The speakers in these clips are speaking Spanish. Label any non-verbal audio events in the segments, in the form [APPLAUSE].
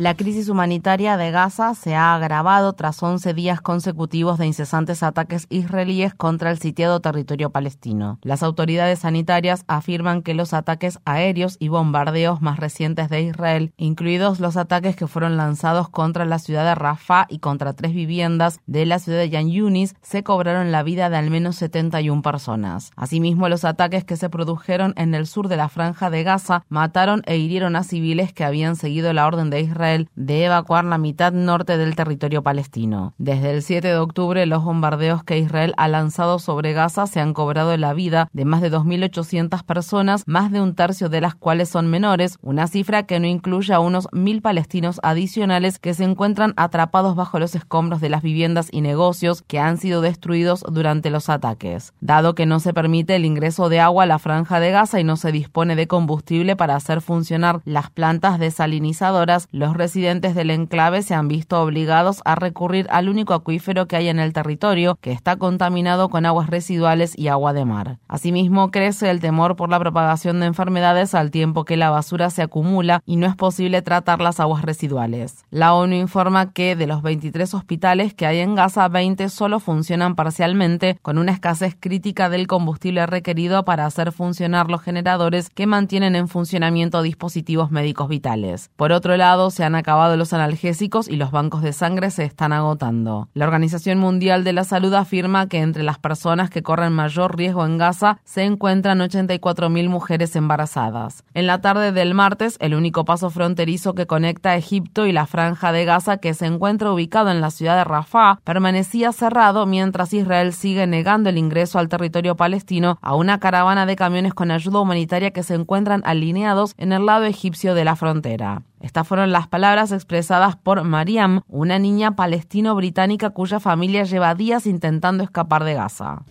La crisis humanitaria de Gaza se ha agravado tras 11 días consecutivos de incesantes ataques israelíes contra el sitiado territorio palestino. Las autoridades sanitarias afirman que los ataques aéreos y bombardeos más recientes de Israel, incluidos los ataques que fueron lanzados contra la ciudad de Rafah y contra tres viviendas de la ciudad de Yan Yunis, se cobraron la vida de al menos 71 personas. Asimismo, los ataques que se produjeron en el sur de la franja de Gaza mataron e hirieron a civiles que habían seguido la orden de Israel de evacuar la mitad norte del territorio palestino. Desde el 7 de octubre, los bombardeos que Israel ha lanzado sobre Gaza se han cobrado la vida de más de 2.800 personas, más de un tercio de las cuales son menores, una cifra que no incluye a unos mil palestinos adicionales que se encuentran atrapados bajo los escombros de las viviendas y negocios que han sido destruidos durante los ataques. Dado que no se permite el ingreso de agua a la franja de Gaza y no se dispone de combustible para hacer funcionar las plantas desalinizadoras, los residentes del enclave se han visto obligados a recurrir al único acuífero que hay en el territorio, que está contaminado con aguas residuales y agua de mar. Asimismo, crece el temor por la propagación de enfermedades al tiempo que la basura se acumula y no es posible tratar las aguas residuales. La ONU informa que de los 23 hospitales que hay en Gaza, 20 solo funcionan parcialmente, con una escasez crítica del combustible requerido para hacer funcionar los generadores que mantienen en funcionamiento dispositivos médicos vitales. Por otro lado, se han acabado los analgésicos y los bancos de sangre se están agotando. La Organización Mundial de la Salud afirma que entre las personas que corren mayor riesgo en Gaza se encuentran 84.000 mujeres embarazadas. En la tarde del martes, el único paso fronterizo que conecta Egipto y la franja de Gaza que se encuentra ubicado en la ciudad de Rafah permanecía cerrado mientras Israel sigue negando el ingreso al territorio palestino a una caravana de camiones con ayuda humanitaria que se encuentran alineados en el lado egipcio de la frontera. Estas fueron las palabras expresadas por Mariam, una niña palestino-británica cuya familia lleva días intentando escapar de Gaza.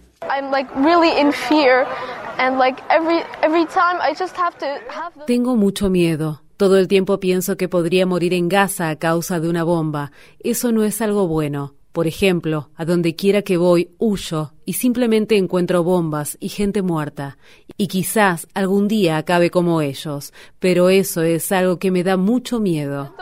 Tengo mucho miedo. Todo el tiempo pienso que podría morir en Gaza a causa de una bomba. Eso no es algo bueno. Por ejemplo, a donde quiera que voy, huyo y simplemente encuentro bombas y gente muerta. Y quizás algún día acabe como ellos, pero eso es algo que me da mucho miedo.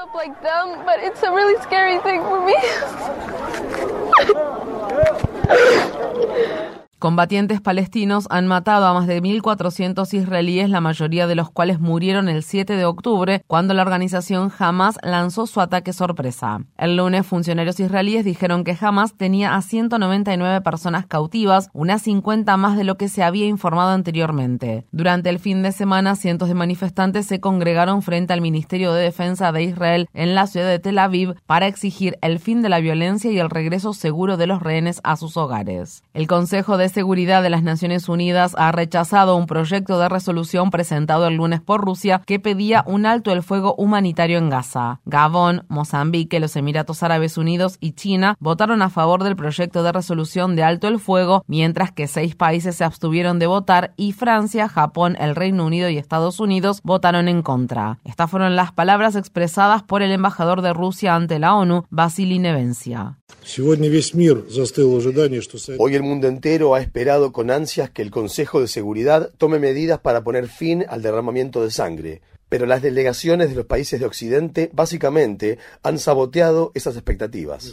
[LAUGHS] Combatientes palestinos han matado a más de 1.400 israelíes, la mayoría de los cuales murieron el 7 de octubre, cuando la organización Hamas lanzó su ataque sorpresa. El lunes, funcionarios israelíes dijeron que Hamas tenía a 199 personas cautivas, unas 50 más de lo que se había informado anteriormente. Durante el fin de semana, cientos de manifestantes se congregaron frente al Ministerio de Defensa de Israel en la ciudad de Tel Aviv para exigir el fin de la violencia y el regreso seguro de los rehenes a sus hogares. El Consejo de Seguridad de las Naciones Unidas ha rechazado un proyecto de resolución presentado el lunes por Rusia que pedía un alto el fuego humanitario en Gaza. Gabón, Mozambique, los Emiratos Árabes Unidos y China votaron a favor del proyecto de resolución de alto el fuego, mientras que seis países se abstuvieron de votar y Francia, Japón, el Reino Unido y Estados Unidos votaron en contra. Estas fueron las palabras expresadas por el embajador de Rusia ante la ONU, Vasily Nevencia. Hoy el mundo entero ha esperado con ansias que el Consejo de Seguridad tome medidas para poner fin al derramamiento de sangre, pero las delegaciones de los países de Occidente básicamente han saboteado esas expectativas.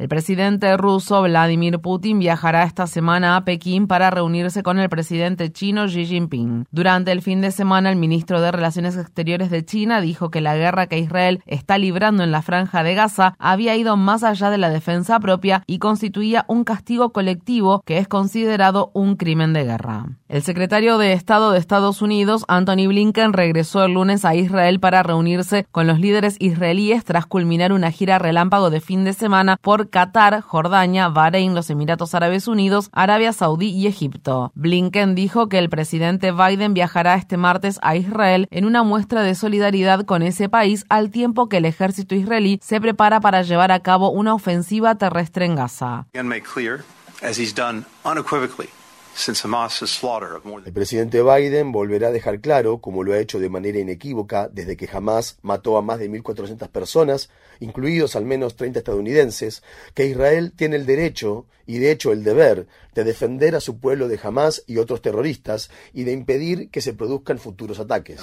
El presidente ruso Vladimir Putin viajará esta semana a Pekín para reunirse con el presidente chino Xi Jinping. Durante el fin de semana, el ministro de Relaciones Exteriores de China dijo que la guerra que Israel está librando en la franja de Gaza había ido más allá de la defensa propia y constituía un castigo colectivo que es considerado un crimen de guerra. El secretario de Estado de Estados Unidos, Anthony Blinken, regresó el lunes a Israel para reunirse con los líderes israelíes tras culminar una gira relámpago de fin de semana por Qatar, Jordania, Bahrein, los Emiratos Árabes Unidos, Arabia Saudí y Egipto. Blinken dijo que el presidente Biden viajará este martes a Israel en una muestra de solidaridad con ese país al tiempo que el ejército israelí se prepara para llevar a cabo una ofensiva terrestre en Gaza. El presidente Biden volverá a dejar claro, como lo ha hecho de manera inequívoca desde que Hamas mató a más de 1.400 personas, incluidos al menos 30 estadounidenses, que Israel tiene el derecho y de hecho el deber de defender a su pueblo de Hamas y otros terroristas y de impedir que se produzcan futuros ataques.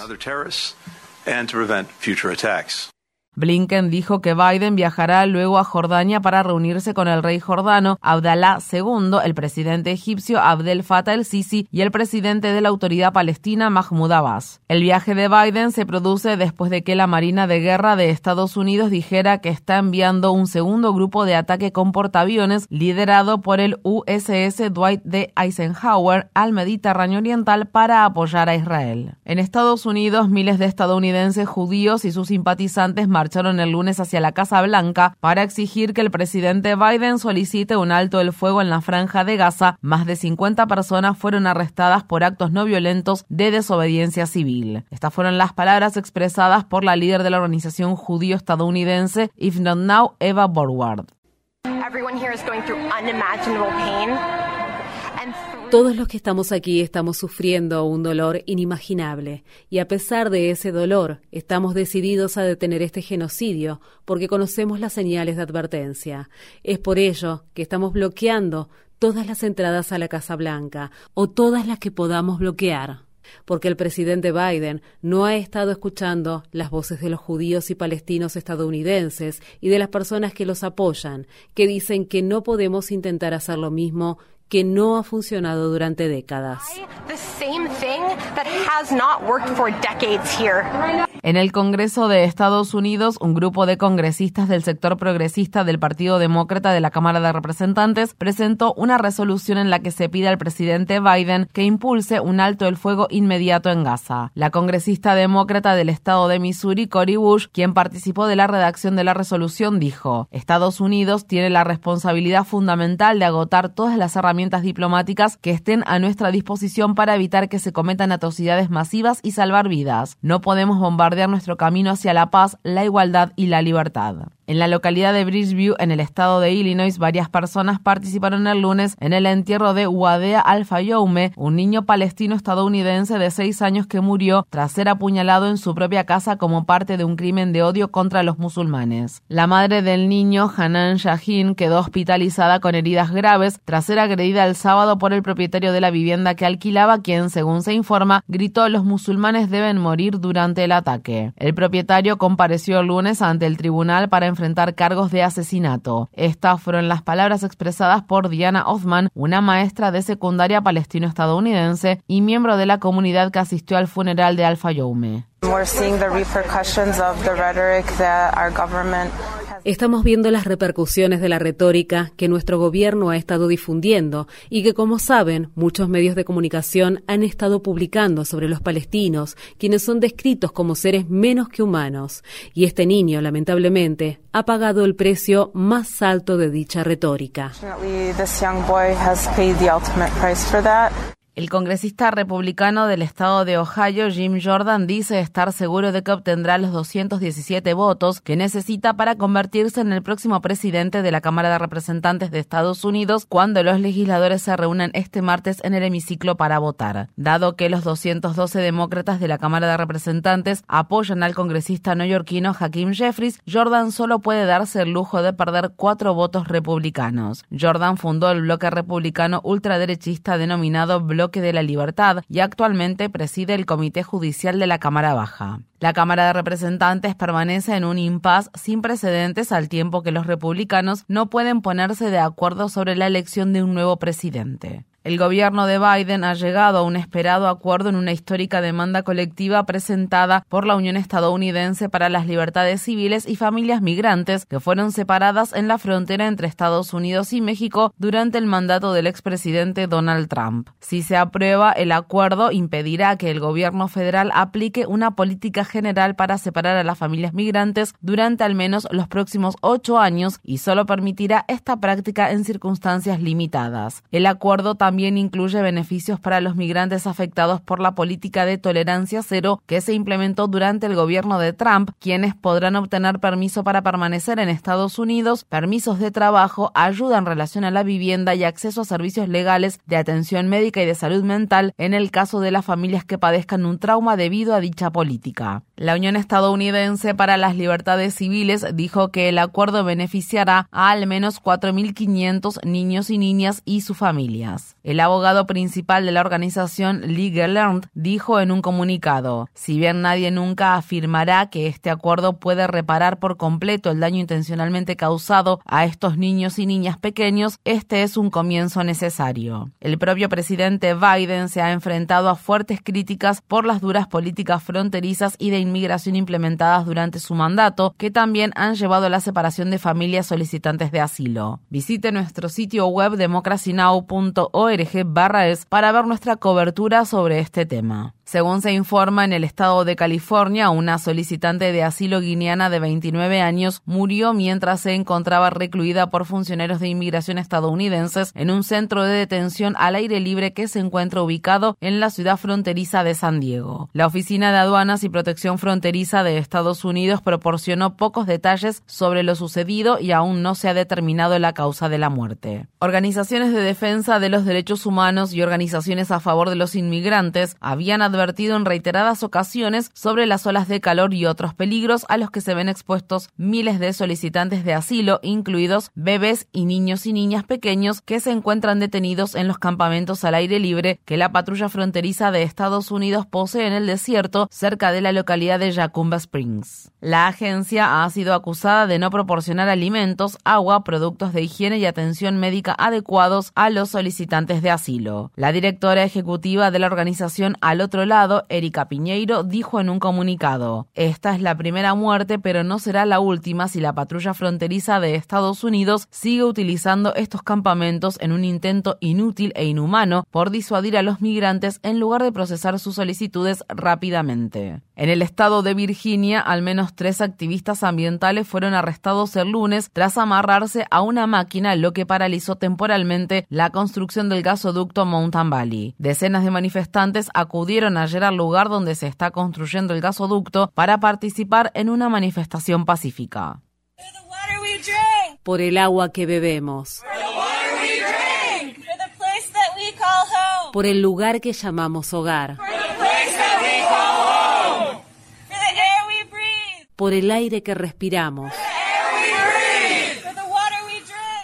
Blinken dijo que Biden viajará luego a Jordania para reunirse con el rey jordano Abdallah II, el presidente egipcio Abdel Fattah el-Sisi y el presidente de la autoridad palestina Mahmoud Abbas. El viaje de Biden se produce después de que la Marina de Guerra de Estados Unidos dijera que está enviando un segundo grupo de ataque con portaaviones liderado por el USS Dwight D. Eisenhower al Mediterráneo Oriental para apoyar a Israel. En Estados Unidos, miles de estadounidenses judíos y sus simpatizantes marcharon el lunes hacia la Casa Blanca para exigir que el presidente Biden solicite un alto el fuego en la franja de Gaza. Más de 50 personas fueron arrestadas por actos no violentos de desobediencia civil. Estas fueron las palabras expresadas por la líder de la organización judío estadounidense If Not Now, Eva Borward. Todos los que estamos aquí estamos sufriendo un dolor inimaginable y a pesar de ese dolor estamos decididos a detener este genocidio porque conocemos las señales de advertencia. Es por ello que estamos bloqueando todas las entradas a la Casa Blanca o todas las que podamos bloquear porque el presidente Biden no ha estado escuchando las voces de los judíos y palestinos estadounidenses y de las personas que los apoyan, que dicen que no podemos intentar hacer lo mismo que no ha funcionado durante décadas. En el Congreso de Estados Unidos, un grupo de congresistas del sector progresista del Partido Demócrata de la Cámara de Representantes presentó una resolución en la que se pide al presidente Biden que impulse un alto el fuego inmediato en Gaza. La congresista demócrata del estado de Missouri, Cory Bush, quien participó de la redacción de la resolución, dijo, Estados Unidos tiene la responsabilidad fundamental de agotar todas las herramientas diplomáticas que estén a nuestra disposición para evitar que se cometan atrocidades masivas y salvar vidas. No podemos bombardear nuestro camino hacia la paz, la igualdad y la libertad. En la localidad de Bridgeview, en el estado de Illinois, varias personas participaron el lunes en el entierro de Wadea Al-Fayoume, un niño palestino estadounidense de seis años que murió tras ser apuñalado en su propia casa como parte de un crimen de odio contra los musulmanes. La madre del niño, Hanan Shahin, quedó hospitalizada con heridas graves tras ser agredida el sábado por el propietario de la vivienda que alquilaba, quien, según se informa, gritó los musulmanes deben morir durante el ataque. El propietario compareció el lunes ante el tribunal para enfrentar cargos de asesinato. Estas fueron las palabras expresadas por Diana Hoffman, una maestra de secundaria palestino-estadounidense y miembro de la comunidad que asistió al funeral de Alfa Youme. Estamos viendo las repercusiones de la retórica que nuestro gobierno ha estado difundiendo y que, como saben, muchos medios de comunicación han estado publicando sobre los palestinos, quienes son descritos como seres menos que humanos. Y este niño, lamentablemente, ha pagado el precio más alto de dicha retórica. El congresista republicano del estado de Ohio, Jim Jordan, dice estar seguro de que obtendrá los 217 votos que necesita para convertirse en el próximo presidente de la Cámara de Representantes de Estados Unidos cuando los legisladores se reúnan este martes en el hemiciclo para votar. Dado que los 212 demócratas de la Cámara de Representantes apoyan al congresista neoyorquino Hakeem Jeffries, Jordan solo puede darse el lujo de perder cuatro votos republicanos. Jordan fundó el bloque republicano ultraderechista denominado Bloque de la libertad y actualmente preside el Comité Judicial de la Cámara Baja. La Cámara de Representantes permanece en un impasse sin precedentes al tiempo que los republicanos no pueden ponerse de acuerdo sobre la elección de un nuevo presidente. El gobierno de Biden ha llegado a un esperado acuerdo en una histórica demanda colectiva presentada por la Unión Estadounidense para las Libertades Civiles y Familias Migrantes que fueron separadas en la frontera entre Estados Unidos y México durante el mandato del expresidente Donald Trump. Si se aprueba, el acuerdo impedirá que el gobierno federal aplique una política general para separar a las familias migrantes durante al menos los próximos ocho años y solo permitirá esta práctica en circunstancias limitadas. El acuerdo también también incluye beneficios para los migrantes afectados por la política de tolerancia cero que se implementó durante el gobierno de Trump, quienes podrán obtener permiso para permanecer en Estados Unidos, permisos de trabajo, ayuda en relación a la vivienda y acceso a servicios legales de atención médica y de salud mental en el caso de las familias que padezcan un trauma debido a dicha política. La Unión Estadounidense para las Libertades Civiles dijo que el acuerdo beneficiará a al menos 4.500 niños y niñas y sus familias. El abogado principal de la organización Legal Learned dijo en un comunicado, si bien nadie nunca afirmará que este acuerdo puede reparar por completo el daño intencionalmente causado a estos niños y niñas pequeños, este es un comienzo necesario. El propio presidente Biden se ha enfrentado a fuertes críticas por las duras políticas fronterizas y de inmigración implementadas durante su mandato, que también han llevado a la separación de familias solicitantes de asilo. Visite nuestro sitio web democracynow.org barra es para ver nuestra cobertura sobre este tema. Según se informa en el estado de California, una solicitante de asilo guineana de 29 años murió mientras se encontraba recluida por funcionarios de inmigración estadounidenses en un centro de detención al aire libre que se encuentra ubicado en la ciudad fronteriza de San Diego. La Oficina de Aduanas y Protección Fronteriza de Estados Unidos proporcionó pocos detalles sobre lo sucedido y aún no se ha determinado la causa de la muerte. Organizaciones de defensa de los derechos humanos y organizaciones a favor de los inmigrantes habían advertido en reiteradas ocasiones sobre las olas de calor y otros peligros a los que se ven expuestos miles de solicitantes de asilo, incluidos bebés y niños y niñas pequeños que se encuentran detenidos en los campamentos al aire libre que la patrulla fronteriza de Estados Unidos posee en el desierto cerca de la localidad de Yacumba Springs. La agencia ha sido acusada de no proporcionar alimentos, agua, productos de higiene y atención médica adecuados a los solicitantes de asilo. La directora ejecutiva de la organización Al Otro lado, Erika Piñeiro dijo en un comunicado, esta es la primera muerte, pero no será la última si la patrulla fronteriza de Estados Unidos sigue utilizando estos campamentos en un intento inútil e inhumano por disuadir a los migrantes en lugar de procesar sus solicitudes rápidamente. En el estado de Virginia, al menos tres activistas ambientales fueron arrestados el lunes tras amarrarse a una máquina, lo que paralizó temporalmente la construcción del gasoducto Mountain Valley. Decenas de manifestantes acudieron ayer al lugar donde se está construyendo el gasoducto para participar en una manifestación pacífica. Por el agua que bebemos. Por el lugar que llamamos hogar. Por el aire que respiramos.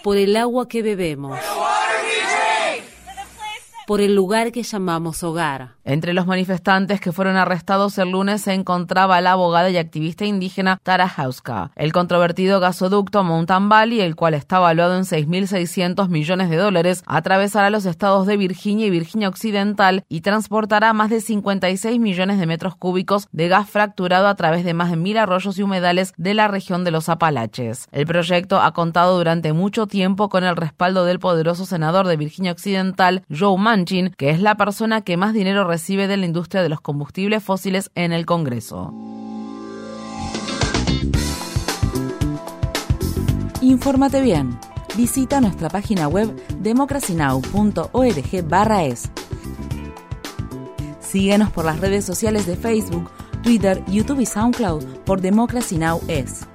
Por el agua que bebemos por el lugar que llamamos hogar. Entre los manifestantes que fueron arrestados el lunes se encontraba la abogada y activista indígena Tara Hauska. El controvertido gasoducto Mountain Valley, el cual está valuado en 6.600 millones de dólares, atravesará los estados de Virginia y Virginia Occidental y transportará más de 56 millones de metros cúbicos de gas fracturado a través de más de mil arroyos y humedales de la región de los Apalaches. El proyecto ha contado durante mucho tiempo con el respaldo del poderoso senador de Virginia Occidental, Joe Manchin, que es la persona que más dinero recibe de la industria de los combustibles fósiles en el Congreso. Infórmate bien. Visita nuestra página web democracynow.org/es. Síguenos por las redes sociales de Facebook, Twitter, YouTube y SoundCloud por Democracy Now! es.